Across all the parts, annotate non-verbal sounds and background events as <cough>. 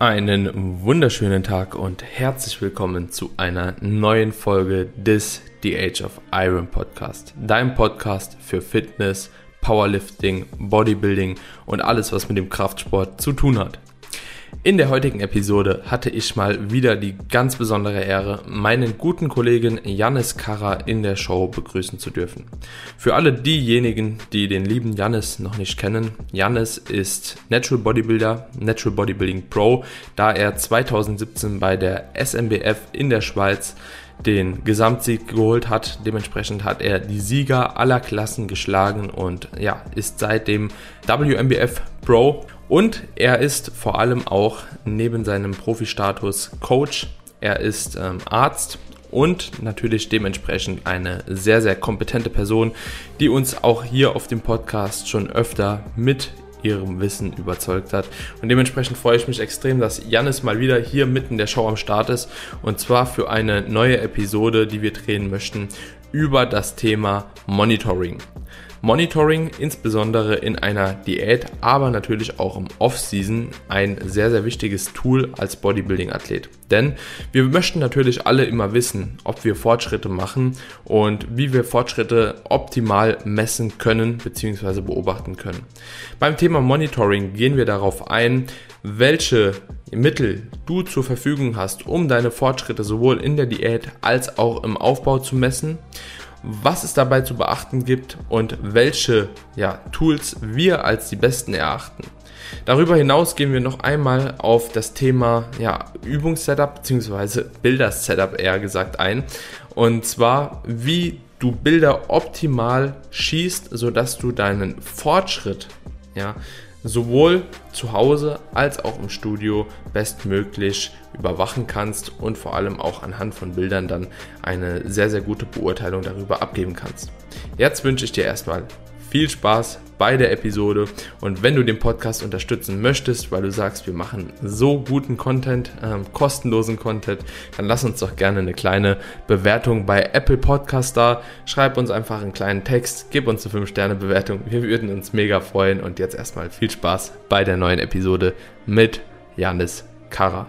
Einen wunderschönen Tag und herzlich willkommen zu einer neuen Folge des The Age of Iron Podcast. Dein Podcast für Fitness, Powerlifting, Bodybuilding und alles, was mit dem Kraftsport zu tun hat. In der heutigen Episode hatte ich mal wieder die ganz besondere Ehre, meinen guten Kollegen Jannis Karra in der Show begrüßen zu dürfen. Für alle diejenigen, die den lieben Jannis noch nicht kennen, Jannis ist Natural Bodybuilder, Natural Bodybuilding Pro, da er 2017 bei der SMBF in der Schweiz den Gesamtsieg geholt hat. Dementsprechend hat er die Sieger aller Klassen geschlagen und ja, ist seitdem WMBF Pro und er ist vor allem auch neben seinem Profi-Status Coach, er ist ähm, Arzt und natürlich dementsprechend eine sehr, sehr kompetente Person, die uns auch hier auf dem Podcast schon öfter mit ihrem Wissen überzeugt hat. Und dementsprechend freue ich mich extrem, dass Janis mal wieder hier mitten der Show am Start ist. Und zwar für eine neue Episode, die wir drehen möchten über das Thema Monitoring. Monitoring, insbesondere in einer Diät, aber natürlich auch im Off-Season, ein sehr, sehr wichtiges Tool als Bodybuilding-Athlet. Denn wir möchten natürlich alle immer wissen, ob wir Fortschritte machen und wie wir Fortschritte optimal messen können bzw. beobachten können. Beim Thema Monitoring gehen wir darauf ein, welche Mittel du zur Verfügung hast, um deine Fortschritte sowohl in der Diät als auch im Aufbau zu messen was es dabei zu beachten gibt und welche ja, Tools wir als die besten erachten. Darüber hinaus gehen wir noch einmal auf das Thema ja, Übungssetup bzw. Bilder-Setup eher gesagt ein. Und zwar, wie du Bilder optimal schießt, sodass du deinen Fortschritt ja, sowohl zu Hause als auch im Studio bestmöglich überwachen kannst und vor allem auch anhand von Bildern dann eine sehr, sehr gute Beurteilung darüber abgeben kannst. Jetzt wünsche ich dir erstmal viel Spaß bei der Episode und wenn du den Podcast unterstützen möchtest, weil du sagst, wir machen so guten Content, ähm, kostenlosen Content, dann lass uns doch gerne eine kleine Bewertung bei Apple Podcast da. Schreib uns einfach einen kleinen Text, gib uns eine 5-Sterne-Bewertung. Wir würden uns mega freuen und jetzt erstmal viel Spaß bei der neuen Episode mit Janis Kara.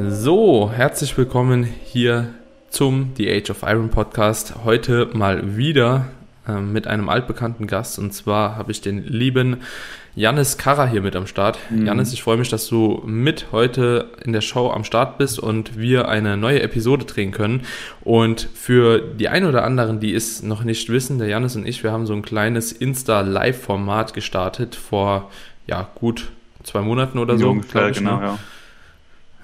So, herzlich willkommen hier zum The Age of Iron Podcast. Heute mal wieder äh, mit einem altbekannten Gast und zwar habe ich den lieben Jannis Karra hier mit am Start. Mhm. Jannis, ich freue mich, dass du mit heute in der Show am Start bist und wir eine neue Episode drehen können. Und für die ein oder anderen, die es noch nicht wissen, der Jannis und ich, wir haben so ein kleines Insta-Live-Format gestartet vor ja gut zwei Monaten oder so. Ungefähr, genau, ne? ja.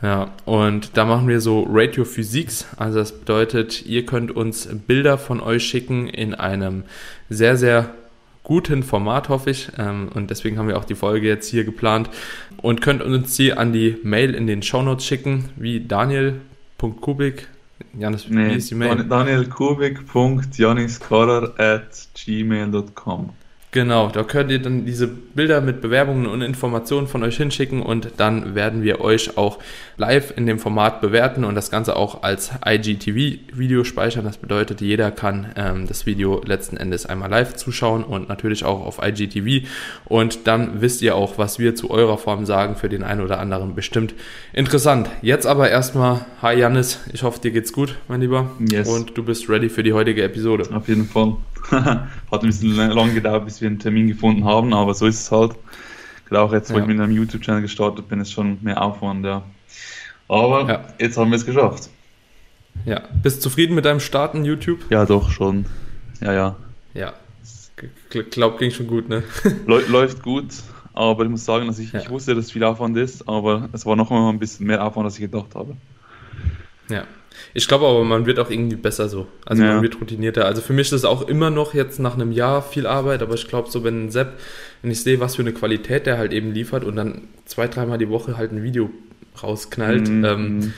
Ja, und da machen wir so Radio Physics. Also das bedeutet, ihr könnt uns Bilder von euch schicken in einem sehr, sehr guten Format, hoffe ich. Ähm, und deswegen haben wir auch die Folge jetzt hier geplant und könnt uns die an die Mail in den Shownotes schicken, wie daniel.kubik. Janis, nee, wie ist die Mail? danielkubik.janiskarer at gmail.com Genau, da könnt ihr dann diese Bilder mit Bewerbungen und Informationen von euch hinschicken und dann werden wir euch auch live in dem Format bewerten und das Ganze auch als IGTV-Video speichern. Das bedeutet, jeder kann ähm, das Video letzten Endes einmal live zuschauen und natürlich auch auf IGTV und dann wisst ihr auch, was wir zu eurer Form sagen, für den einen oder anderen bestimmt interessant. Jetzt aber erstmal, hi Janis, ich hoffe dir geht's gut, mein Lieber. Yes. Und du bist ready für die heutige Episode. Auf jeden Fall. <laughs> Hat ein bisschen lang gedauert, bis wir einen Termin gefunden haben, aber so ist es halt. Gerade auch jetzt, wo ja. ich mit einem YouTube-Channel gestartet bin, ist schon mehr Aufwand, ja. Aber ja. jetzt haben wir es geschafft. Ja. Bist du zufrieden mit deinem Start in YouTube? Ja, doch, schon. Ja, ja. Ja. Glaub, ging schon gut, ne? <laughs> Läuft gut, aber ich muss sagen, dass ich, ja. ich wusste, dass es viel Aufwand ist, aber es war noch mal ein bisschen mehr Aufwand, als ich gedacht habe. Ja. Ich glaube aber, man wird auch irgendwie besser so. Also ja. man wird routinierter. Also für mich ist es auch immer noch jetzt nach einem Jahr viel Arbeit, aber ich glaube so, wenn ein Sepp, wenn ich sehe, was für eine Qualität der halt eben liefert und dann zwei, dreimal die Woche halt ein Video rausknallt, mhm. ähm,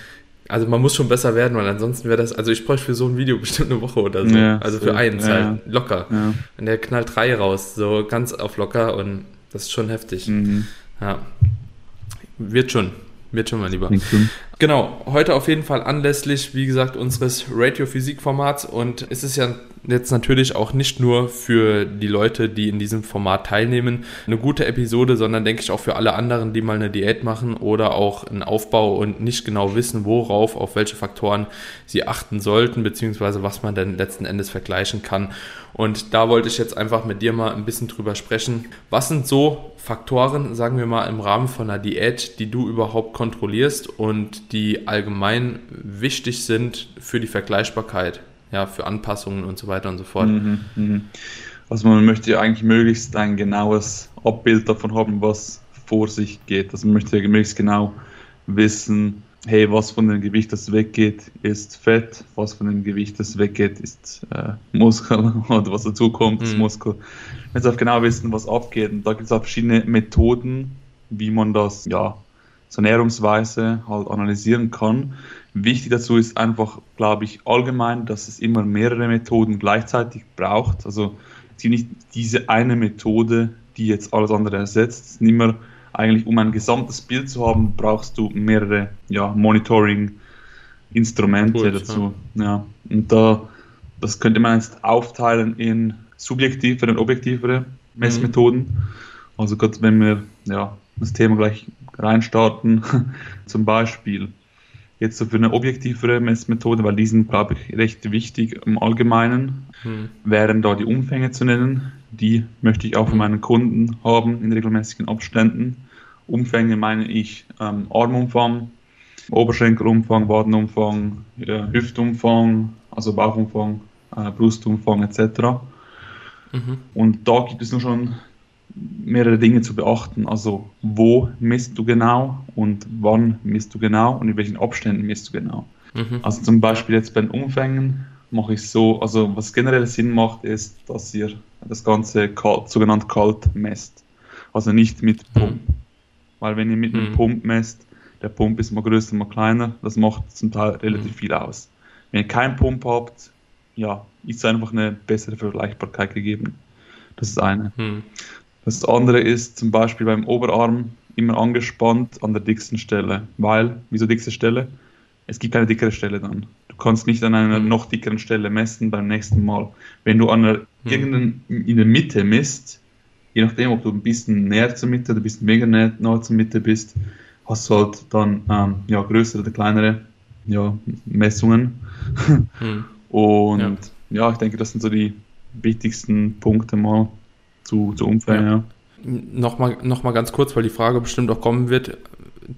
also man muss schon besser werden, weil ansonsten wäre das, also ich bräuchte für so ein Video <laughs> bestimmt eine Woche oder so. Ja, also für so, eins ja. halt, locker. Und der knallt drei raus, so ganz auf locker und das ist schon heftig. Mhm. Ja. Wird schon. Wird schon mal lieber. Genau, heute auf jeden Fall anlässlich, wie gesagt, unseres Radio-Physik-Formats und es ist ja jetzt natürlich auch nicht nur für die Leute, die in diesem Format teilnehmen, eine gute Episode, sondern denke ich auch für alle anderen, die mal eine Diät machen oder auch einen Aufbau und nicht genau wissen, worauf, auf welche Faktoren sie achten sollten, beziehungsweise was man denn letzten Endes vergleichen kann. Und da wollte ich jetzt einfach mit dir mal ein bisschen drüber sprechen. Was sind so Faktoren, sagen wir mal, im Rahmen von einer Diät, die du überhaupt kontrollierst und die allgemein wichtig sind für die Vergleichbarkeit, ja, für Anpassungen und so weiter und so fort? Mhm, mh. Also man möchte ja eigentlich möglichst ein genaues Abbild davon haben, was vor sich geht. Also man möchte ja möglichst genau wissen, hey, was von dem Gewicht, das weggeht, ist Fett, was von dem Gewicht, das weggeht, ist äh, Muskel <laughs> oder was dazu kommt, ist mhm. Muskel. Jetzt auch genau wissen, was abgeht. Und da gibt es auch verschiedene Methoden, wie man das, ja, so Ernährungsweise halt analysieren kann. Wichtig dazu ist einfach, glaube ich, allgemein, dass es immer mehrere Methoden gleichzeitig braucht. Also es gibt nicht diese eine Methode, die jetzt alles andere ersetzt. Es ist immer eigentlich, um ein gesamtes Bild zu haben, brauchst du mehrere ja, Monitoring-Instrumente Gut, dazu. Ja. ja. Und da, das könnte man jetzt aufteilen in subjektivere und objektivere Messmethoden. Mhm. Also gerade wenn wir ja, das Thema gleich reinstarten, <laughs> zum Beispiel jetzt so für eine objektivere Messmethode, weil die sind, glaube ich, recht wichtig im Allgemeinen, mhm. wären da die Umfänge zu nennen. Die möchte ich auch von meinen Kunden haben in regelmäßigen Abständen. Umfänge meine ich ähm, Armumfang, Oberschenkelumfang, Wadenumfang, äh, Hüftumfang, also Bauchumfang, äh, Brustumfang etc. Mhm. Und da gibt es nur schon mehrere Dinge zu beachten. Also wo misst du genau und wann misst du genau und in welchen Abständen misst du genau. Mhm. Also zum Beispiel jetzt bei den Umfängen mache ich so, also was generell Sinn macht, ist, dass ihr das Ganze kalt, sogenannt kalt messt. Also nicht mit Pump. Mhm. Weil wenn ihr mit einem mhm. Pump messt, der Pump ist mal größer, mal kleiner, das macht zum Teil relativ mhm. viel aus. Wenn ihr keinen Pump habt, ja, ist einfach eine bessere Vergleichbarkeit gegeben. Das ist eine. Mhm. Das andere ist zum Beispiel beim Oberarm immer angespannt an der dicksten Stelle. Weil, wieso dickste Stelle? Es gibt keine dickere Stelle dann. Du kannst nicht an einer mhm. noch dickeren Stelle messen beim nächsten Mal. Wenn du an einer, mhm. irgendeinen in der Mitte misst, je nachdem, ob du ein bisschen näher zur Mitte oder ein bisschen weniger näher, näher zur Mitte bist, hast du halt dann ähm, ja, größere oder kleinere ja, Messungen. Hm. <laughs> Und ja. ja. ich denke, das sind so die wichtigsten Punkte mal zu, zu Umfällen. Ja. Ja. Nochmal, noch mal ganz kurz, weil die Frage bestimmt auch kommen wird.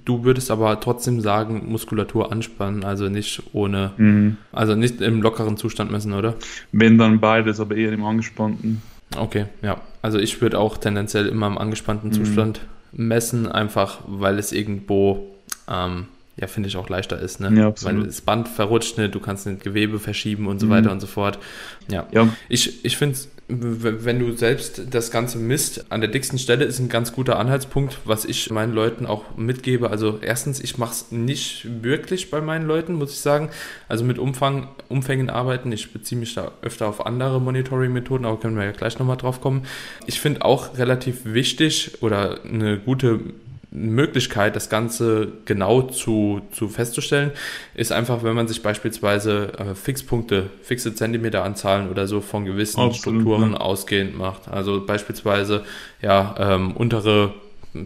Du würdest aber trotzdem sagen, Muskulatur anspannen, also nicht ohne, mhm. also nicht im lockeren Zustand messen, oder? Wenn dann beides, aber eher im angespannten. Okay, ja. Also ich würde auch tendenziell immer im angespannten mhm. Zustand messen, einfach weil es irgendwo, ähm, ja, finde ich auch leichter ist, ne? Ja, absolut. Weil das Band verrutscht nicht, du kannst nicht Gewebe verschieben und so mhm. weiter und so fort. Ja. ja. Ich, ich finde es wenn du selbst das Ganze misst, an der dicksten Stelle ist ein ganz guter Anhaltspunkt, was ich meinen Leuten auch mitgebe. Also erstens, ich mache es nicht wirklich bei meinen Leuten, muss ich sagen. Also mit Umfang, Umfängen arbeiten. Ich beziehe mich da öfter auf andere Monitoring-Methoden, aber können wir ja gleich nochmal drauf kommen. Ich finde auch relativ wichtig oder eine gute Möglichkeit, das Ganze genau zu, zu festzustellen, ist einfach, wenn man sich beispielsweise äh, Fixpunkte, fixe Zentimeteranzahlen oder so von gewissen Absolut, Strukturen ja. ausgehend macht. Also beispielsweise ja ähm, untere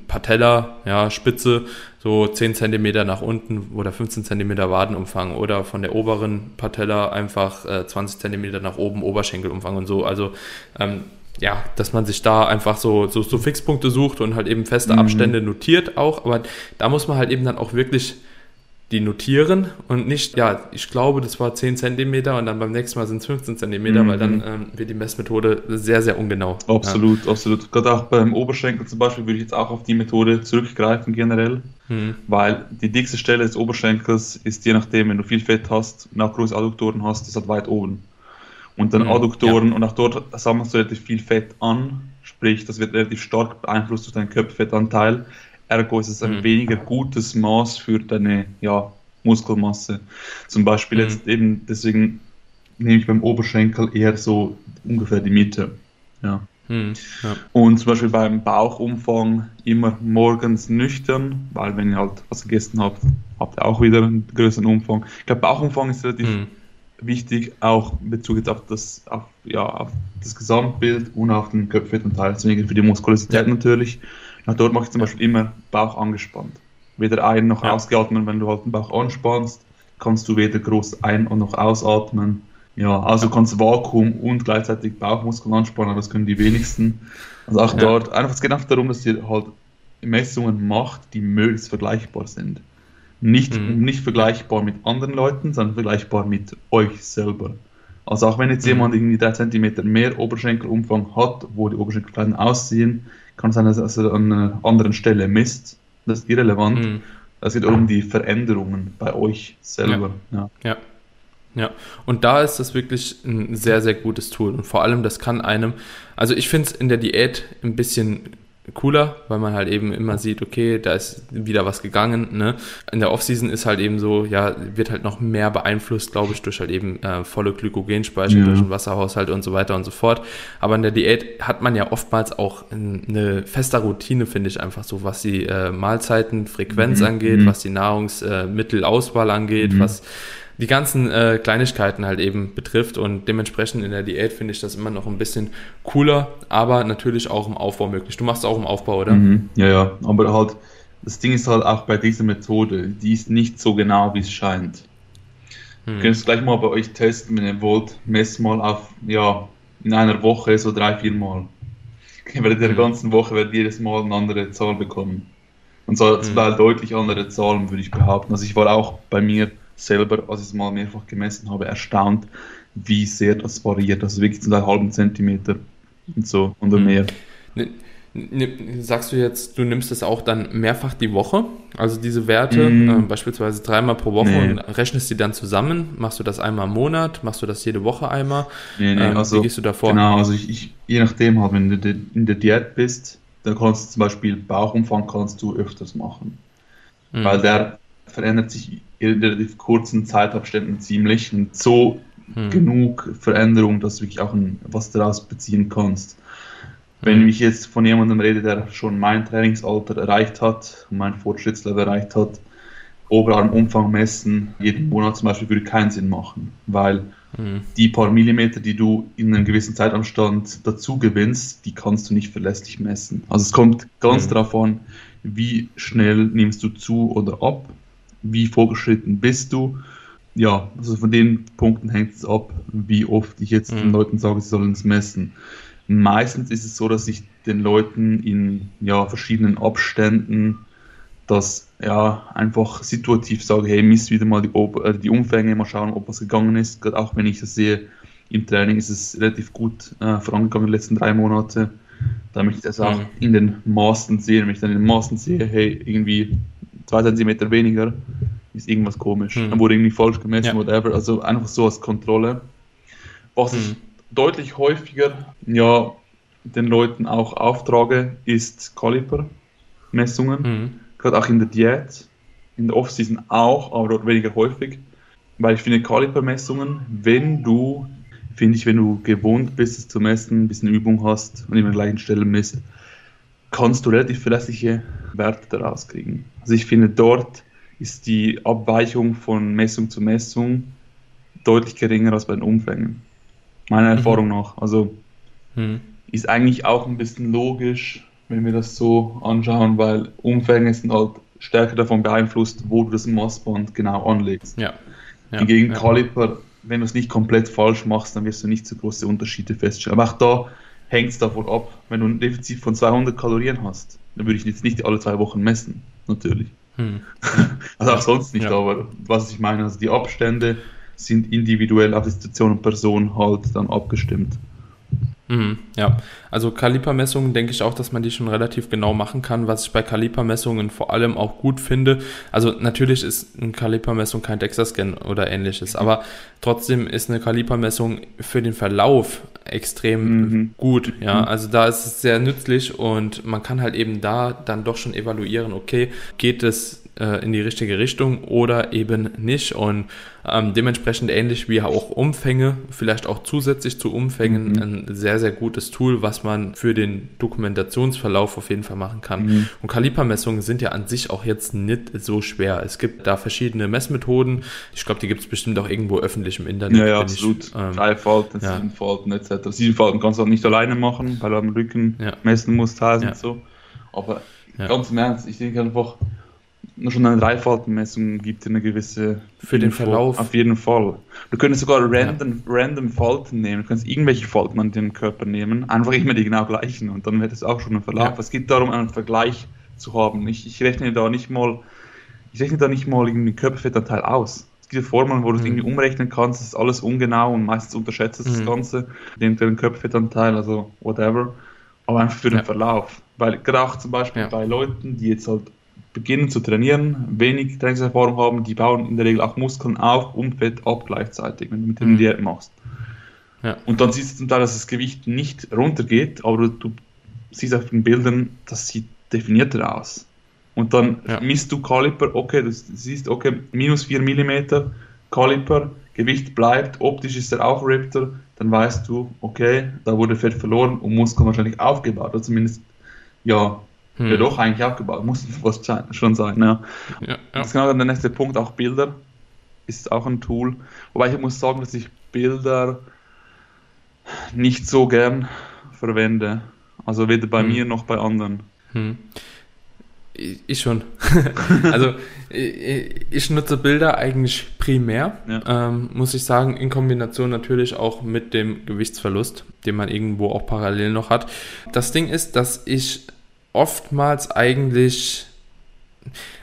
Patella, ja, Spitze, so 10 cm nach unten oder 15 cm Wadenumfang oder von der oberen Patella einfach äh, 20 cm nach oben Oberschenkelumfang und so. Also ähm, ja, dass man sich da einfach so, so, so Fixpunkte sucht und halt eben feste mhm. Abstände notiert auch. Aber da muss man halt eben dann auch wirklich die notieren und nicht, ja, ich glaube, das war 10 cm und dann beim nächsten Mal sind es 15 cm, mhm. weil dann ähm, wird die Messmethode sehr, sehr ungenau. Absolut, ja. absolut. Gerade auch beim Oberschenkel zum Beispiel würde ich jetzt auch auf die Methode zurückgreifen generell, mhm. weil die dickste Stelle des Oberschenkels ist je nachdem, wenn du viel Fett hast und auch große Adduktoren hast, ist halt weit oben und dann mhm, Adduktoren ja. und auch dort sammelst du relativ viel Fett an, sprich, das wird relativ stark beeinflusst durch deinen Körperfettanteil. Ergo ist es ein mhm. weniger gutes Maß für deine ja, Muskelmasse. Zum Beispiel mhm. jetzt eben, deswegen nehme ich beim Oberschenkel eher so ungefähr die Mitte. Ja. Mhm, ja. Und zum Beispiel beim Bauchumfang immer morgens nüchtern, weil wenn ihr halt was gegessen habt, habt ihr auch wieder einen größeren Umfang. Ich glaube, Bauchumfang ist relativ mhm. Wichtig, auch in Bezug jetzt auf das, auf, ja, auf das Gesamtbild und auf den Köpfettanteil, deswegen für die Muskulosität ja. natürlich. Na, dort mache ich zum Beispiel immer Bauch angespannt. Weder ein- noch ja. ausgeatmet, wenn du halt den Bauch anspannst, kannst du weder groß ein- und noch ausatmen. Ja, also kannst Vakuum und gleichzeitig Bauchmuskeln anspannen, das können die wenigsten. Also auch ja. dort, einfach, es geht einfach darum, dass ihr halt Messungen macht, die möglichst vergleichbar sind. Nicht, mhm. nicht vergleichbar mit anderen Leuten, sondern vergleichbar mit euch selber. Also auch wenn jetzt mhm. jemand irgendwie 3 cm mehr Oberschenkelumfang hat, wo die Oberschenkel klein aussehen, kann es sein, dass er an einer anderen Stelle misst. Das ist irrelevant. Mhm. Es geht um die Veränderungen bei euch selber. Ja. ja. ja. Ja, und da ist das wirklich ein sehr, sehr gutes Tool. Und vor allem, das kann einem, also ich finde es in der Diät ein bisschen cooler, weil man halt eben immer sieht, okay, da ist wieder was gegangen. Ne? In der Offseason ist halt eben so, ja, wird halt noch mehr beeinflusst, glaube ich, durch halt eben äh, volle Glykogenspeicher, ja. durch den Wasserhaushalt und so weiter und so fort. Aber in der Diät hat man ja oftmals auch eine feste Routine, finde ich einfach so, was die äh, Mahlzeiten, Frequenz mhm. angeht, mhm. was die Nahrungsmittelauswahl äh, angeht, mhm. was die ganzen äh, Kleinigkeiten halt eben betrifft und dementsprechend in der Diät finde ich das immer noch ein bisschen cooler, aber natürlich auch im Aufbau möglich. Du machst auch im Aufbau, oder? Mhm. Ja, ja, aber halt, das Ding ist halt auch bei dieser Methode, die ist nicht so genau, wie es scheint. Mhm. Ihr könnt es gleich mal bei euch testen, wenn ihr wollt, mess mal auf, ja, in einer Woche so drei, vier Mal. <laughs> Während der mhm. ganzen Woche werdet jedes Mal eine andere Zahl bekommen. Und zwar mhm. deutlich andere Zahlen, würde ich behaupten. Also ich war auch bei mir selber, als ich es mal mehrfach gemessen habe, erstaunt, wie sehr das variiert. Also wirklich zu einem halben Zentimeter und so oder mhm. mehr. Sagst du jetzt, du nimmst das auch dann mehrfach die Woche, also diese Werte, mm. äh, beispielsweise dreimal pro Woche nee. und rechnest die dann zusammen? Machst du das einmal im Monat? Machst du das jede Woche einmal? Nee, nee, ähm, also, wie gehst du davor? Genau, also ich, ich, je nachdem halt, wenn du in der Diät bist, dann kannst du zum Beispiel Bauchumfang kannst du öfters machen. Mm. Weil der verändert sich in relativ kurzen Zeitabständen ziemlich und so hm. genug Veränderung, dass du wirklich auch ein, was daraus beziehen kannst. Wenn hm. ich jetzt von jemandem rede, der schon mein Trainingsalter erreicht hat mein Fortschrittslevel erreicht hat, Oberarmumfang messen, jeden Monat zum Beispiel, würde keinen Sinn machen, weil hm. die paar Millimeter, die du in einem gewissen Zeitabstand dazu gewinnst, die kannst du nicht verlässlich messen. Also es kommt ganz hm. darauf an, wie schnell nimmst du zu oder ab wie vorgeschritten bist du. Ja, also von den Punkten hängt es ab, wie oft ich jetzt mhm. den Leuten sage, sie sollen es messen. Meistens ist es so, dass ich den Leuten in ja, verschiedenen Abständen das ja einfach situativ sage, hey, miss wieder mal die, äh, die Umfänge, mal schauen, ob was gegangen ist. Gerade auch wenn ich das sehe, im Training ist es relativ gut äh, vorangegangen in den letzten drei Monate. Da möchte ich das auch mhm. in den Maßen sehen. Wenn ich dann in den Maßen sehe, hey, irgendwie zwei Zentimeter weniger, ist irgendwas komisch. Hm. Dann wurde irgendwie falsch gemessen, ja. whatever. Also einfach so als Kontrolle. Was hm. ich deutlich häufiger ja, den Leuten auch auftrage, ist Kalipermessungen. Hm. Gerade auch in der Diät, in der Off-Season auch, aber dort weniger häufig. Weil ich finde Kalipermessungen, wenn du, finde ich, wenn du gewohnt bist, es zu messen, ein bisschen Übung hast und immer an gleichen Stellen misst, kannst du relativ verlässliche Werte daraus kriegen. Also ich finde, dort ist die Abweichung von Messung zu Messung deutlich geringer als bei den Umfängen. Meiner mhm. Erfahrung nach. Also mhm. ist eigentlich auch ein bisschen logisch, wenn wir das so anschauen, weil Umfänge sind halt stärker davon beeinflusst, wo du das Maßband genau anlegst. Ja. ja. Hingegen ja. Kaliper, wenn du es nicht komplett falsch machst, dann wirst du nicht so große Unterschiede feststellen. Aber auch da hängt es davon ab. Wenn du ein Defizit von 200 Kalorien hast, dann würde ich jetzt nicht alle zwei Wochen messen, natürlich. Hm. <laughs> also auch sonst nicht, ja. aber was ich meine, also die Abstände sind individuell auf die Situation und Person halt dann abgestimmt. Mhm, ja, also Kalipermessungen denke ich auch, dass man die schon relativ genau machen kann. Was ich bei Kalipermessungen vor allem auch gut finde, also natürlich ist eine Kalipermessung kein DEXA-Scan oder ähnliches, aber trotzdem ist eine Kalipermessung für den Verlauf extrem mhm. gut. Ja, mhm. also da ist es sehr nützlich und man kann halt eben da dann doch schon evaluieren, okay, geht es äh, in die richtige Richtung oder eben nicht. Und ähm, dementsprechend ähnlich wie auch Umfänge, vielleicht auch zusätzlich zu Umfängen, mhm. ein sehr, sehr gutes Tool, was man für den Dokumentationsverlauf auf jeden Fall machen kann. Mhm. Und Kalipermessungen sind ja an sich auch jetzt nicht so schwer. Es gibt da verschiedene Messmethoden. Ich glaube, die gibt es bestimmt auch irgendwo öffentlich im Internet. Ja, ja absolut. Ich, ähm, Drei Falten, ja. sieben Falten etc. Sieben Falten kannst du auch nicht alleine machen, weil du am Rücken ja. messen musst, Hals ja. und so. Aber ganz im Ernst, ich denke einfach, schon eine Dreifaltenmessung gibt eine gewisse für den Verlauf. Auf jeden Fall. Du könntest sogar random, random Falten nehmen. Du kannst irgendwelche Falten an den Körper nehmen, einfach immer die genau gleichen und dann wird es auch schon ein Verlauf. Es geht darum, einen Vergleich zu haben. Ich, ich rechne da nicht mal, ich rechne da nicht mal irgendwie Körperfettanteil aus. Es gibt Formeln, wo du es mhm. irgendwie umrechnen kannst, ist alles ungenau und meistens unterschätzt es mhm. das Ganze, den, den Körperfettanteil, also whatever. Aber einfach für den ja. Verlauf. Weil gerade auch zum Beispiel bei Leuten, die jetzt halt beginnen zu trainieren, wenig Trainingserfahrung haben, die bauen in der Regel auch Muskeln auf und Fett ab gleichzeitig, wenn du mit dem mhm. Diät machst. Ja. Und dann siehst du zum Teil, dass das Gewicht nicht runtergeht, aber du siehst auf den Bildern, das sieht definierter aus. Und dann ja. misst du Kaliper, okay, du siehst, okay, minus 4 mm Kaliper, Gewicht bleibt, optisch ist er aufrippter, dann weißt du, okay, da wurde Fett verloren und Muskeln wahrscheinlich aufgebaut, oder zumindest, ja, hm. Ja, doch, eigentlich abgebaut. Muss <laughs> was schon sein, ja. ja, ja. Das ist genau der nächste Punkt, auch Bilder ist auch ein Tool. Wobei ich muss sagen, dass ich Bilder nicht so gern verwende. Also weder bei hm. mir noch bei anderen. Hm. Ich schon. <laughs> also ich, nutze Bilder eigentlich primär, ja. ähm, muss ich sagen, in Kombination natürlich auch mit dem Gewichtsverlust, den man irgendwo auch parallel noch hat. Das Ding ist, dass ich oftmals eigentlich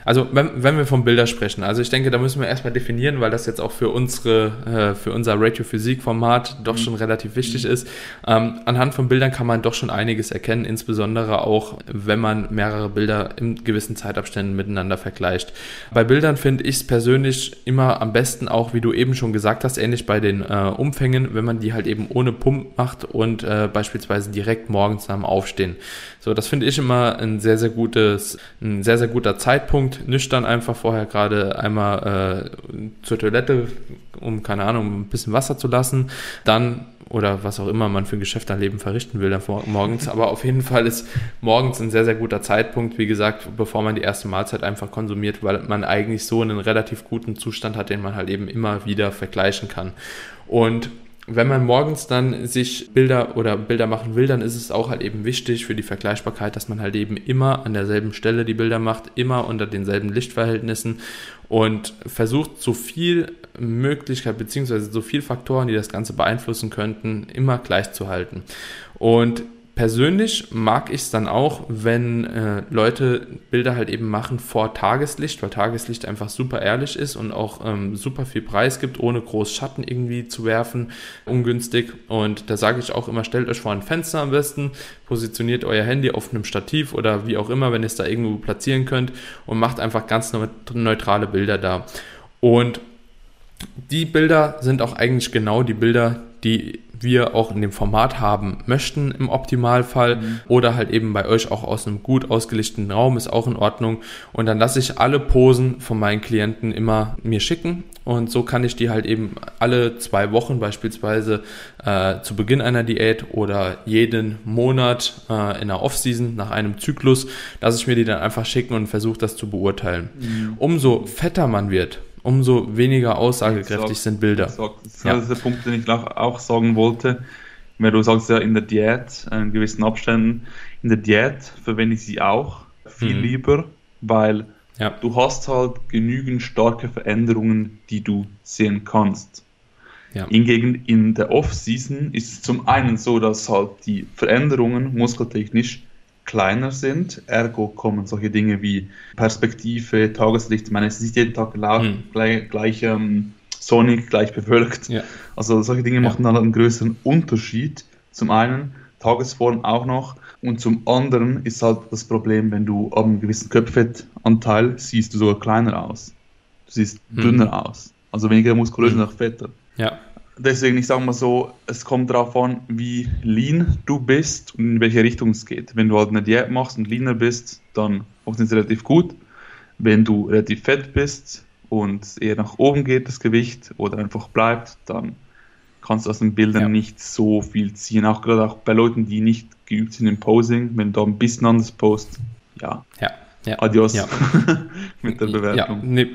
also wenn, wenn wir von Bilder sprechen, also ich denke, da müssen wir erstmal definieren, weil das jetzt auch für unsere, äh, für unser Radiophysik-Format doch mhm. schon relativ wichtig ist. Ähm, anhand von Bildern kann man doch schon einiges erkennen, insbesondere auch, wenn man mehrere Bilder in gewissen Zeitabständen miteinander vergleicht. Bei Bildern finde ich es persönlich immer am besten auch, wie du eben schon gesagt hast, ähnlich bei den äh, Umfängen, wenn man die halt eben ohne Pump macht und äh, beispielsweise direkt morgens nach dem Aufstehen. So, das finde ich immer ein sehr, sehr gutes, ein sehr, sehr guter Zeitpunkt. Nüchtern einfach vorher gerade einmal äh, zur Toilette, um, keine Ahnung, ein bisschen Wasser zu lassen. Dann oder was auch immer man für ein Geschäft am Leben verrichten will dann morgens. Aber auf jeden Fall ist morgens ein sehr, sehr guter Zeitpunkt, wie gesagt, bevor man die erste Mahlzeit einfach konsumiert, weil man eigentlich so einen relativ guten Zustand hat, den man halt eben immer wieder vergleichen kann. Und wenn man morgens dann sich Bilder oder Bilder machen will, dann ist es auch halt eben wichtig für die Vergleichbarkeit, dass man halt eben immer an derselben Stelle die Bilder macht, immer unter denselben Lichtverhältnissen und versucht so viel Möglichkeit beziehungsweise so viel Faktoren, die das Ganze beeinflussen könnten, immer gleich zu halten. Und Persönlich mag ich es dann auch, wenn äh, Leute Bilder halt eben machen vor Tageslicht, weil Tageslicht einfach super ehrlich ist und auch ähm, super viel Preis gibt, ohne groß Schatten irgendwie zu werfen, ungünstig. Und da sage ich auch immer, stellt euch vor ein Fenster am besten, positioniert euer Handy auf einem Stativ oder wie auch immer, wenn ihr es da irgendwo platzieren könnt und macht einfach ganz neutrale Bilder da. Und die Bilder sind auch eigentlich genau die Bilder, die wir auch in dem Format haben möchten im Optimalfall mhm. oder halt eben bei euch auch aus einem gut ausgelichteten Raum ist auch in Ordnung und dann lasse ich alle Posen von meinen Klienten immer mir schicken und so kann ich die halt eben alle zwei Wochen beispielsweise äh, zu Beginn einer Diät oder jeden Monat äh, in der Offseason nach einem Zyklus, lasse ich mir die dann einfach schicken und versuche das zu beurteilen. Mhm. Umso fetter man wird, umso weniger aussagekräftig sag, sind Bilder. Sag, das ja. ist der Punkt, den ich auch sagen wollte. Weil du sagst ja in der Diät, in gewissen Abständen, in der Diät verwende ich sie auch viel mhm. lieber, weil ja. du hast halt genügend starke Veränderungen, die du sehen kannst. Ja. Hingegen in der Off-Season ist es zum einen so, dass halt die Veränderungen muskeltechnisch kleiner sind. Ergo kommen solche Dinge wie Perspektive, Tageslicht. Ich meine, es ist nicht jeden Tag hm. gleich, gleich ähm, sonnig, gleich bewölkt. Ja. Also solche Dinge ja. machen dann einen größeren Unterschied. Zum einen Tagesform auch noch und zum anderen ist halt das Problem, wenn du ab einem gewissen Köpfettanteil siehst du sogar kleiner aus. Du siehst hm. dünner aus. Also weniger muskulös hm. und auch fetter. Deswegen, ich sage mal so, es kommt darauf an, wie lean du bist und in welche Richtung es geht. Wenn du halt eine Diät machst und leaner bist, dann funktioniert es relativ gut. Wenn du relativ fett bist und eher nach oben geht das Gewicht oder einfach bleibt, dann kannst du aus den Bildern ja. nicht so viel ziehen. Auch gerade auch bei Leuten, die nicht geübt sind im Posing, wenn du da ein bisschen anders post, ja. Ja. ja. Adios ja. <laughs> mit der Bewertung. Ja, nee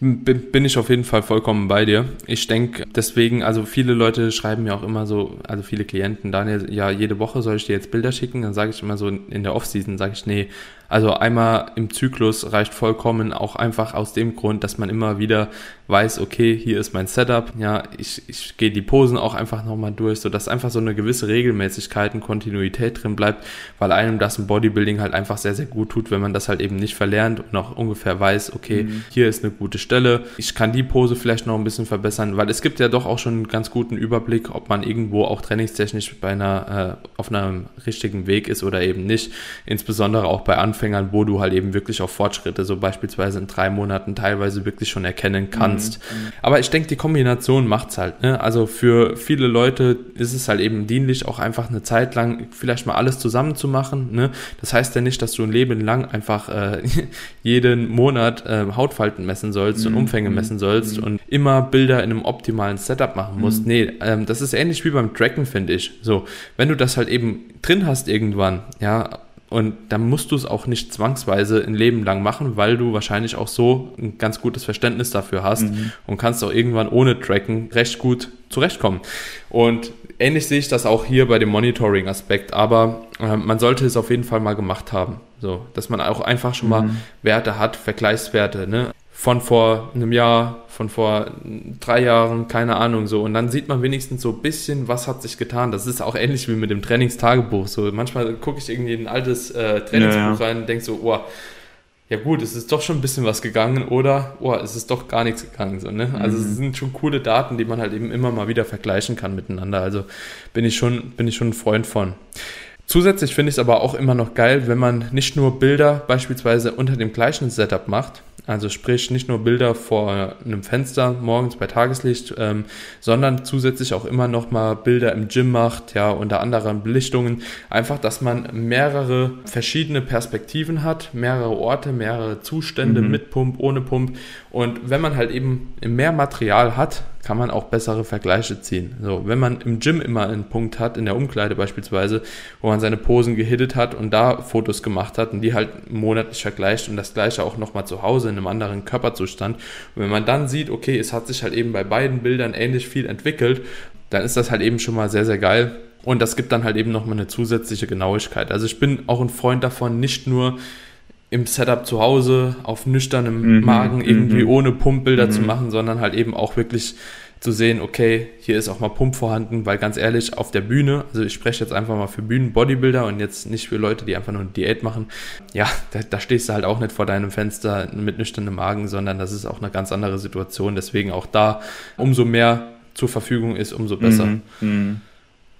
bin ich auf jeden Fall vollkommen bei dir. Ich denke deswegen, also viele Leute schreiben mir auch immer so, also viele Klienten, Daniel, ja, jede Woche soll ich dir jetzt Bilder schicken. Dann sage ich immer so in der Offseason, sage ich, nee, also einmal im Zyklus reicht vollkommen, auch einfach aus dem Grund, dass man immer wieder weiß, okay, hier ist mein Setup, ja, ich, ich gehe die Posen auch einfach nochmal durch, so dass einfach so eine gewisse Regelmäßigkeit und Kontinuität drin bleibt, weil einem das im Bodybuilding halt einfach sehr, sehr gut tut, wenn man das halt eben nicht verlernt und auch ungefähr weiß, okay, mhm. hier ist eine gute Stelle, ich kann die Pose vielleicht noch ein bisschen verbessern, weil es gibt ja doch auch schon einen ganz guten Überblick, ob man irgendwo auch trainingstechnisch bei einer, äh, auf einem richtigen Weg ist oder eben nicht, insbesondere auch bei Anfang Anfängern, wo du halt eben wirklich auch Fortschritte, so beispielsweise in drei Monaten teilweise wirklich schon erkennen kannst. Mhm. mhm. Aber ich denke, die Kombination macht's halt. Ne? Also für viele Leute ist es halt eben dienlich, auch einfach eine Zeit lang vielleicht mal alles zusammen zu machen. Ne? Das heißt ja nicht, dass du ein Leben lang einfach äh, <laughs> jeden Monat äh, Hautfalten messen sollst mhm. und Umfänge mhm. messen sollst mhm. und immer Bilder in einem optimalen Setup machen musst. Mhm. Nee, ähm, das ist ähnlich wie beim Tracken, finde ich. So, wenn du das halt eben drin hast irgendwann, ja, und dann musst du es auch nicht zwangsweise ein Leben lang machen, weil du wahrscheinlich auch so ein ganz gutes Verständnis dafür hast mhm. und kannst auch irgendwann ohne Tracken recht gut zurechtkommen. Und ähnlich sehe ich das auch hier bei dem Monitoring-Aspekt, aber äh, man sollte es auf jeden Fall mal gemacht haben. So, dass man auch einfach schon mal mhm. Werte hat, Vergleichswerte, ne? Von vor einem Jahr, von vor drei Jahren, keine Ahnung so. Und dann sieht man wenigstens so ein bisschen, was hat sich getan. Das ist auch ähnlich wie mit dem Trainingstagebuch. So manchmal gucke ich irgendwie in ein altes äh, Trainingsbuch ja, ja. rein und denke so, oh, ja gut, es ist doch schon ein bisschen was gegangen oder oh, es ist doch gar nichts gegangen. So, ne? Also mhm. es sind schon coole Daten, die man halt eben immer mal wieder vergleichen kann miteinander. Also bin ich schon, bin ich schon ein Freund von. Zusätzlich finde ich es aber auch immer noch geil, wenn man nicht nur Bilder beispielsweise unter dem gleichen Setup macht, also sprich nicht nur Bilder vor einem Fenster morgens bei Tageslicht, ähm, sondern zusätzlich auch immer noch mal Bilder im Gym macht, ja, unter anderem Belichtungen. Einfach, dass man mehrere verschiedene Perspektiven hat, mehrere Orte, mehrere Zustände mhm. mit Pump, ohne Pump. Und wenn man halt eben mehr Material hat, kann man auch bessere Vergleiche ziehen. So, wenn man im Gym immer einen Punkt hat, in der Umkleide beispielsweise, wo man seine Posen gehittet hat und da Fotos gemacht hat und die halt monatlich vergleicht und das gleiche auch nochmal zu Hause in einem anderen Körperzustand. Und wenn man dann sieht, okay, es hat sich halt eben bei beiden Bildern ähnlich viel entwickelt, dann ist das halt eben schon mal sehr, sehr geil. Und das gibt dann halt eben nochmal eine zusätzliche Genauigkeit. Also ich bin auch ein Freund davon, nicht nur im Setup zu Hause auf nüchternem mhm, Magen irgendwie mhm. ohne Pumpbilder mhm. zu machen, sondern halt eben auch wirklich zu sehen, okay, hier ist auch mal Pump vorhanden, weil ganz ehrlich, auf der Bühne, also ich spreche jetzt einfach mal für Bühnen-Bodybuilder und jetzt nicht für Leute, die einfach nur eine Diät machen, ja, da, da stehst du halt auch nicht vor deinem Fenster mit nüchternem Magen, sondern das ist auch eine ganz andere Situation. Deswegen auch da, umso mehr zur Verfügung ist, umso besser. Mhm. Mhm.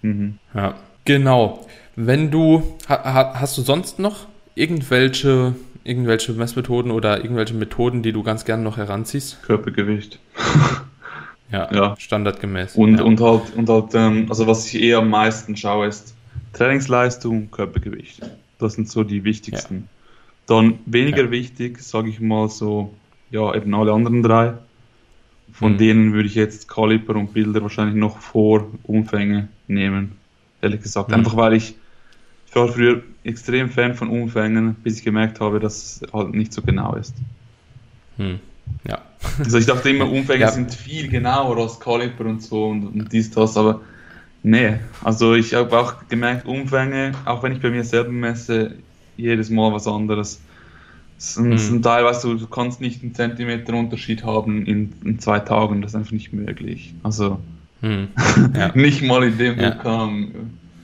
mhm. Ja, genau. Wenn du, ha, hast du sonst noch irgendwelche, irgendwelche Messmethoden oder irgendwelche Methoden, die du ganz gerne noch heranziehst? Körpergewicht. <laughs> ja, ja, standardgemäß. Und, ja. und halt, und halt ähm, also was ich eher am meisten schaue, ist Trainingsleistung, Körpergewicht. Das sind so die wichtigsten. Ja. Dann weniger wichtig, sage ich mal so, ja, eben alle anderen drei. Von mhm. denen würde ich jetzt Kaliber und Bilder wahrscheinlich noch vor Umfänge nehmen. Ehrlich gesagt. Mhm. Einfach weil ich war früher extrem Fan von Umfängen, bis ich gemerkt habe, dass es halt nicht so genau ist. Hm. Ja. Also ich dachte immer, <laughs> Umfänge ja. sind viel genauer als Kaliber und so und, und dies, das, aber nee. Also ich habe auch gemerkt, Umfänge, auch wenn ich bei mir selber messe, jedes Mal was anderes. Es sind, hm. sind teilweise, du kannst nicht einen Zentimeter Unterschied haben in, in zwei Tagen, das ist einfach nicht möglich. Also hm. <laughs> ja. nicht mal in dem ja. kam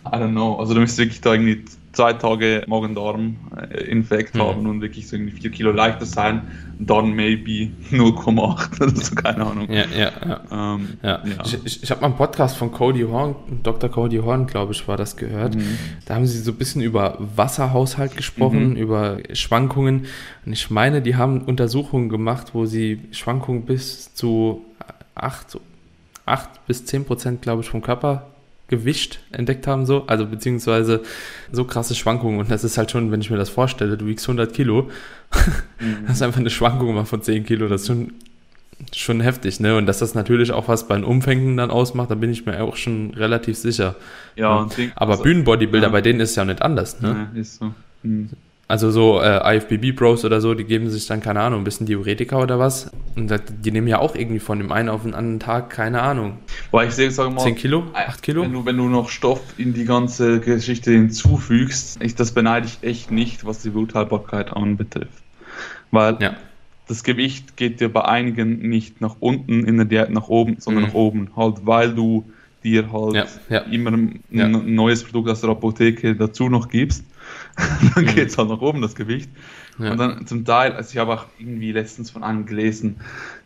I don't know. Also du müsstest wirklich da irgendwie zwei Tage Magen-Darm-Infekt mhm. haben und wirklich so irgendwie vier Kilo leichter sein, dann maybe <laughs> 0,8 oder so, keine Ahnung. Ja, ja, ja. Ähm, ja. ja. Ich, ich, ich habe mal einen Podcast von Cody Horn, Dr. Cody Horn, glaube ich, war das gehört. Mhm. Da haben sie so ein bisschen über Wasserhaushalt gesprochen, mhm. über Schwankungen. Und ich meine, die haben Untersuchungen gemacht, wo sie Schwankungen bis zu 8, 8 bis 10 Prozent, glaube ich, vom Körper Gewicht entdeckt haben, so, also beziehungsweise so krasse Schwankungen. Und das ist halt schon, wenn ich mir das vorstelle, du wiegst 100 Kilo, mhm. <laughs> das ist einfach eine Schwankung mal von 10 Kilo, das ist schon, schon heftig, ne? Und dass das natürlich auch was bei den Umfängen dann ausmacht, da bin ich mir auch schon relativ sicher. Ja, ja. aber also, Bühnenbodybuilder, ja. bei denen ist ja nicht anders, ne? Ja, ist so. Mhm. Also so äh, IFBB-Bros oder so, die geben sich dann, keine Ahnung, ein bisschen Diuretika oder was. Und die nehmen ja auch irgendwie von dem einen auf den anderen Tag, keine Ahnung. Weil ich sage mal, 10 Kilo, 8 Kilo? Wenn du, wenn du noch Stoff in die ganze Geschichte hinzufügst, ich, das beneide ich echt nicht, was die Bluthaltbarkeit anbetrifft. Weil ja. das Gewicht geht dir bei einigen nicht nach unten in der Diät nach oben, sondern mhm. nach oben. Halt, weil du dir halt ja, ja. immer ein neues Produkt aus der Apotheke dazu noch gibst <laughs> dann geht es halt nach oben, das Gewicht. Ja. Und dann zum Teil, also ich habe auch irgendwie letztens von einem gelesen,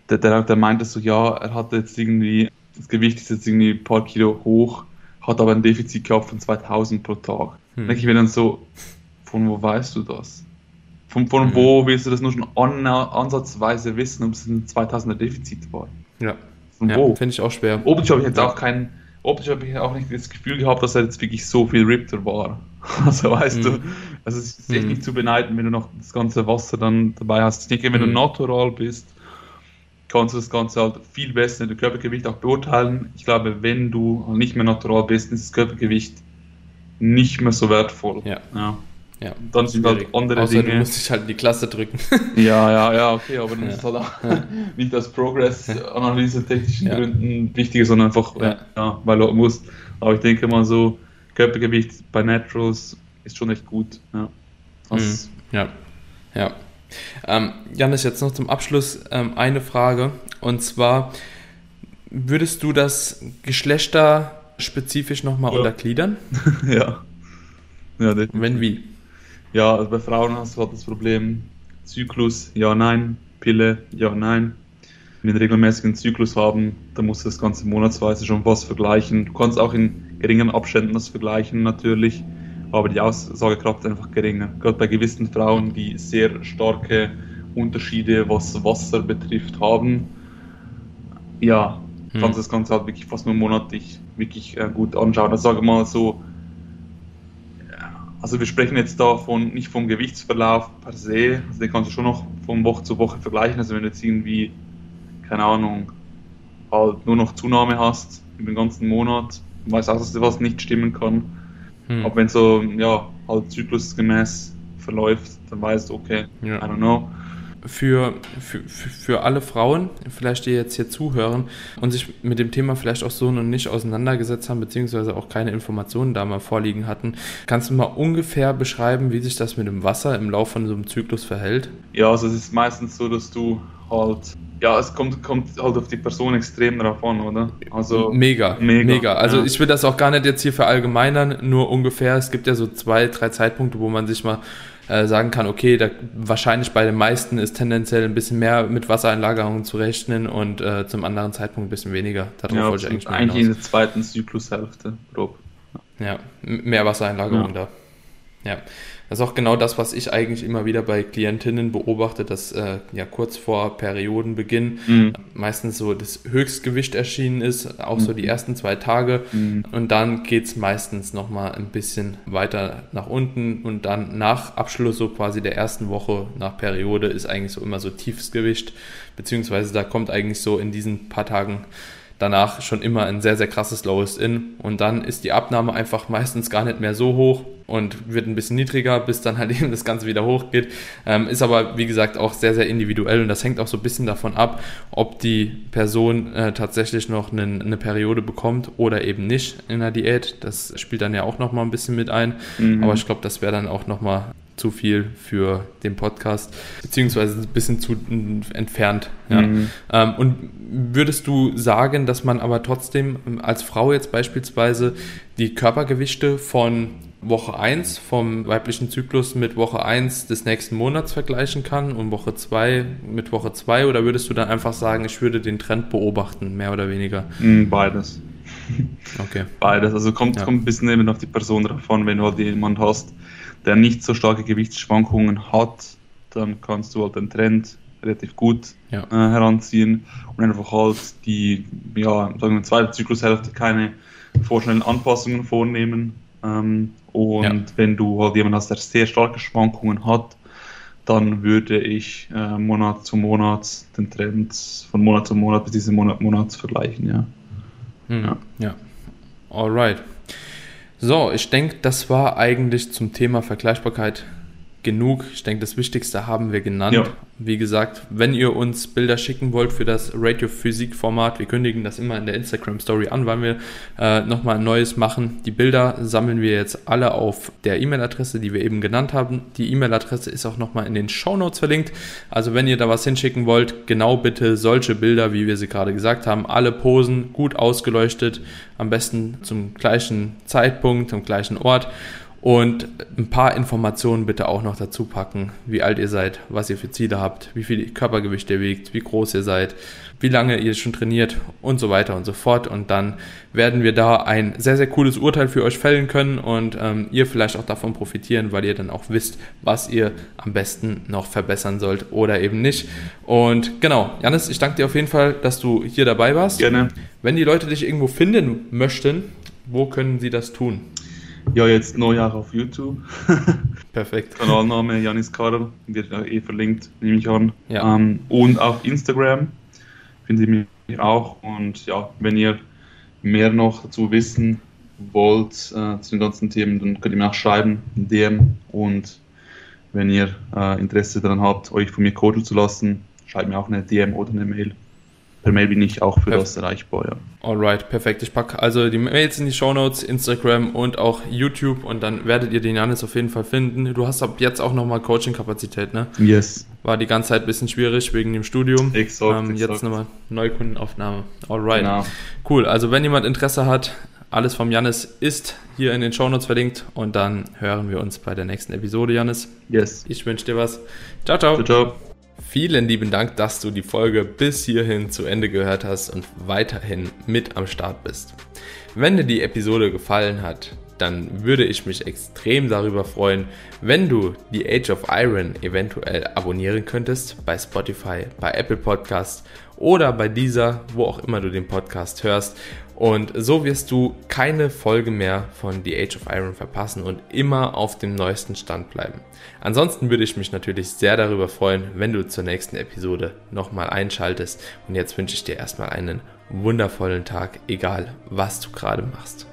der, der, der meinte so, ja, er hat jetzt irgendwie, das Gewicht ist jetzt irgendwie ein paar Kilo hoch, hat aber ein Defizit gehabt von 2000 pro Tag. Hm. denke ich mir dann so, von wo weißt du das? Von, von mhm. wo willst du das nur schon an, ansatzweise wissen, ob es ein 2000er Defizit war? Ja. Von ja, wo? Finde ich auch schwer. Optisch habe ich jetzt auch kein, optisch habe ich auch nicht das Gefühl gehabt, dass er jetzt wirklich so viel Ripter war. <laughs> Also weißt mhm. du, also es ist echt mhm. nicht zu beneiden, wenn du noch das ganze Wasser dann dabei hast. Ich denke, wenn mhm. du natural bist, kannst du das Ganze halt viel besser in der Körpergewicht auch beurteilen. Ich glaube, wenn du nicht mehr natural bist, ist das Körpergewicht nicht mehr so wertvoll. Ja. ja. Ja, dann sind halt andere Außer Dinge. Du musst dich halt in die Klasse drücken. <laughs> ja, ja, ja, okay, aber dann ja. ist halt auch <laughs> nicht aus Progress-Analyse technischen ja. Gründen wichtig, sondern einfach, ja. ja. weil du musst. Aber ich denke mal so, Körpergewicht bei Naturals ist schon echt gut. Ja, mhm. ja. ja. Ähm, Janis, jetzt noch zum Abschluss ähm, eine Frage. Und zwar, würdest du das Geschlechter spezifisch nochmal ja. untergliedern? <laughs> ja. ja Wenn wie? Ja, also bei Frauen hast du halt das Problem Zyklus, ja, nein, Pille, ja, nein. Wenn wir einen regelmäßigen Zyklus haben, dann musst du das ganze monatsweise schon was vergleichen. Du kannst auch in geringen Abständen das vergleichen natürlich, aber die Aussagekraft ist einfach geringer. Gerade bei gewissen Frauen, die sehr starke Unterschiede, was Wasser betrifft, haben, ja, hm. kannst du das Ganze halt wirklich fast nur monatlich wirklich äh, gut anschauen. Also sage mal so, also wir sprechen jetzt da von, nicht vom Gewichtsverlauf per se, also den kannst du schon noch von Woche zu Woche vergleichen. Also wenn du jetzt irgendwie, keine Ahnung, halt nur noch Zunahme hast über den ganzen Monat, weiß auch, dass was nicht stimmen kann. Hm. Aber wenn so, ja, halt zyklusgemäß verläuft, dann weißt du, okay, ja. I don't know. Für, für, für alle Frauen, vielleicht die jetzt hier zuhören und sich mit dem Thema vielleicht auch so noch nicht auseinandergesetzt haben, beziehungsweise auch keine Informationen da mal vorliegen hatten, kannst du mal ungefähr beschreiben, wie sich das mit dem Wasser im Laufe von so einem Zyklus verhält? Ja, also es ist meistens so, dass du halt ja, es kommt, kommt halt auf die Person extrem drauf an, oder? Also mega, mega. mega. Also ja. ich will das auch gar nicht jetzt hier verallgemeinern, nur ungefähr. Es gibt ja so zwei, drei Zeitpunkte, wo man sich mal äh, sagen kann, okay, da, wahrscheinlich bei den meisten ist tendenziell ein bisschen mehr mit Wassereinlagerungen zu rechnen und äh, zum anderen Zeitpunkt ein bisschen weniger. Darauf ja, wollte ich eigentlich, eigentlich in der zweiten Zyklushälfte, grob. Ja, mehr Wassereinlagerung ja. da. Ja. Das ist auch genau das, was ich eigentlich immer wieder bei Klientinnen beobachte, dass äh, ja kurz vor Periodenbeginn mhm. meistens so das Höchstgewicht erschienen ist, auch mhm. so die mhm. ersten zwei Tage. Mhm. Und dann geht es meistens nochmal ein bisschen weiter nach unten und dann nach Abschluss so quasi der ersten Woche nach Periode ist eigentlich so immer so tiefes Gewicht, beziehungsweise da kommt eigentlich so in diesen paar Tagen danach schon immer ein sehr, sehr krasses Lowest In und dann ist die Abnahme einfach meistens gar nicht mehr so hoch und wird ein bisschen niedriger, bis dann halt <laughs> eben das Ganze wieder hochgeht. Ähm, ist aber, wie gesagt, auch sehr, sehr individuell und das hängt auch so ein bisschen davon ab, ob die Person äh, tatsächlich noch eine, eine, Periode bekommt oder eben nicht in der Diät. Das spielt dann ja auch nochmal ein bisschen mit ein. Mhm. Aber ich glaube, das wäre dann auch nochmal zu viel für den Podcast, beziehungsweise ein bisschen zu entfernt. Ja. Mhm. Ähm, und würdest du sagen, dass man aber trotzdem als Frau jetzt beispielsweise die Körpergewichte von Woche 1 vom weiblichen Zyklus mit Woche 1 des nächsten Monats vergleichen kann und Woche 2 mit Woche 2 oder würdest du dann einfach sagen, ich würde den Trend beobachten, mehr oder weniger? Mm, beides. Okay. <laughs> Beides. Also kommt, ja. kommt ein bisschen eben auf die Person drauf an, wenn du halt jemanden hast, der nicht so starke Gewichtsschwankungen hat, dann kannst du halt den Trend relativ gut ja. äh, heranziehen und einfach halt die, ja, sagen wir, zweite Zyklushälfte keine vorschnellen Anpassungen vornehmen. Ähm, und ja. wenn du halt jemanden hast, der sehr starke Schwankungen hat, dann würde ich äh, Monat zu Monat den Trend von Monat zu Monat bis diesen Monat, Monat vergleichen, ja. Hm, ja. ja. Alright. So, ich denke, das war eigentlich zum Thema Vergleichbarkeit genug. Ich denke, das Wichtigste haben wir genannt. Ja. Wie gesagt, wenn ihr uns Bilder schicken wollt für das Radio-Physik-Format, wir kündigen das immer in der Instagram-Story an, weil wir äh, nochmal ein neues machen. Die Bilder sammeln wir jetzt alle auf der E-Mail-Adresse, die wir eben genannt haben. Die E-Mail-Adresse ist auch nochmal in den Show Notes verlinkt. Also wenn ihr da was hinschicken wollt, genau bitte solche Bilder, wie wir sie gerade gesagt haben. Alle Posen gut ausgeleuchtet, am besten zum gleichen Zeitpunkt, zum gleichen Ort. Und ein paar Informationen bitte auch noch dazu packen, wie alt ihr seid, was ihr für Ziele habt, wie viel Körpergewicht ihr wiegt, wie groß ihr seid, wie lange ihr schon trainiert und so weiter und so fort. Und dann werden wir da ein sehr, sehr cooles Urteil für euch fällen können und ähm, ihr vielleicht auch davon profitieren, weil ihr dann auch wisst, was ihr am besten noch verbessern sollt oder eben nicht. Und genau, Janis, ich danke dir auf jeden Fall, dass du hier dabei warst. Gerne. Wenn die Leute dich irgendwo finden möchten, wo können sie das tun? Ja, jetzt Neujahr auf YouTube. <laughs> Perfekt. Kanalname Janis Karl, wird eh verlinkt, nehme ich an. Ja. Ähm, und auf Instagram findet ihr mich auch. Und ja, wenn ihr mehr noch dazu wissen wollt äh, zu den ganzen Themen, dann könnt ihr mir auch schreiben, DM. Und wenn ihr äh, Interesse daran habt, euch von mir coachen zu lassen, schreibt mir auch eine DM oder eine Mail per Mail bin ich auch für Perf das erreichbar, ja. Alright, perfekt. Ich packe also die Mails in die Show Notes, Instagram und auch YouTube und dann werdet ihr den Janis auf jeden Fall finden. Du hast ab jetzt auch nochmal Coaching-Kapazität, ne? Yes. War die ganze Zeit ein bisschen schwierig wegen dem Studium. Exakt, ähm. Jetzt nochmal Neukundenaufnahme. Alright. Genau. Cool. Also wenn jemand Interesse hat, alles vom Janis ist hier in den Show Notes verlinkt und dann hören wir uns bei der nächsten Episode, Janis. Yes. Ich wünsche dir was. Ciao, ciao. Ciao, ciao. Vielen lieben Dank, dass du die Folge bis hierhin zu Ende gehört hast und weiterhin mit am Start bist. Wenn dir die Episode gefallen hat, dann würde ich mich extrem darüber freuen, wenn du die Age of Iron eventuell abonnieren könntest bei Spotify, bei Apple Podcasts oder bei dieser, wo auch immer du den Podcast hörst. Und so wirst du keine Folge mehr von The Age of Iron verpassen und immer auf dem neuesten Stand bleiben. Ansonsten würde ich mich natürlich sehr darüber freuen, wenn du zur nächsten Episode nochmal einschaltest. Und jetzt wünsche ich dir erstmal einen wundervollen Tag, egal was du gerade machst.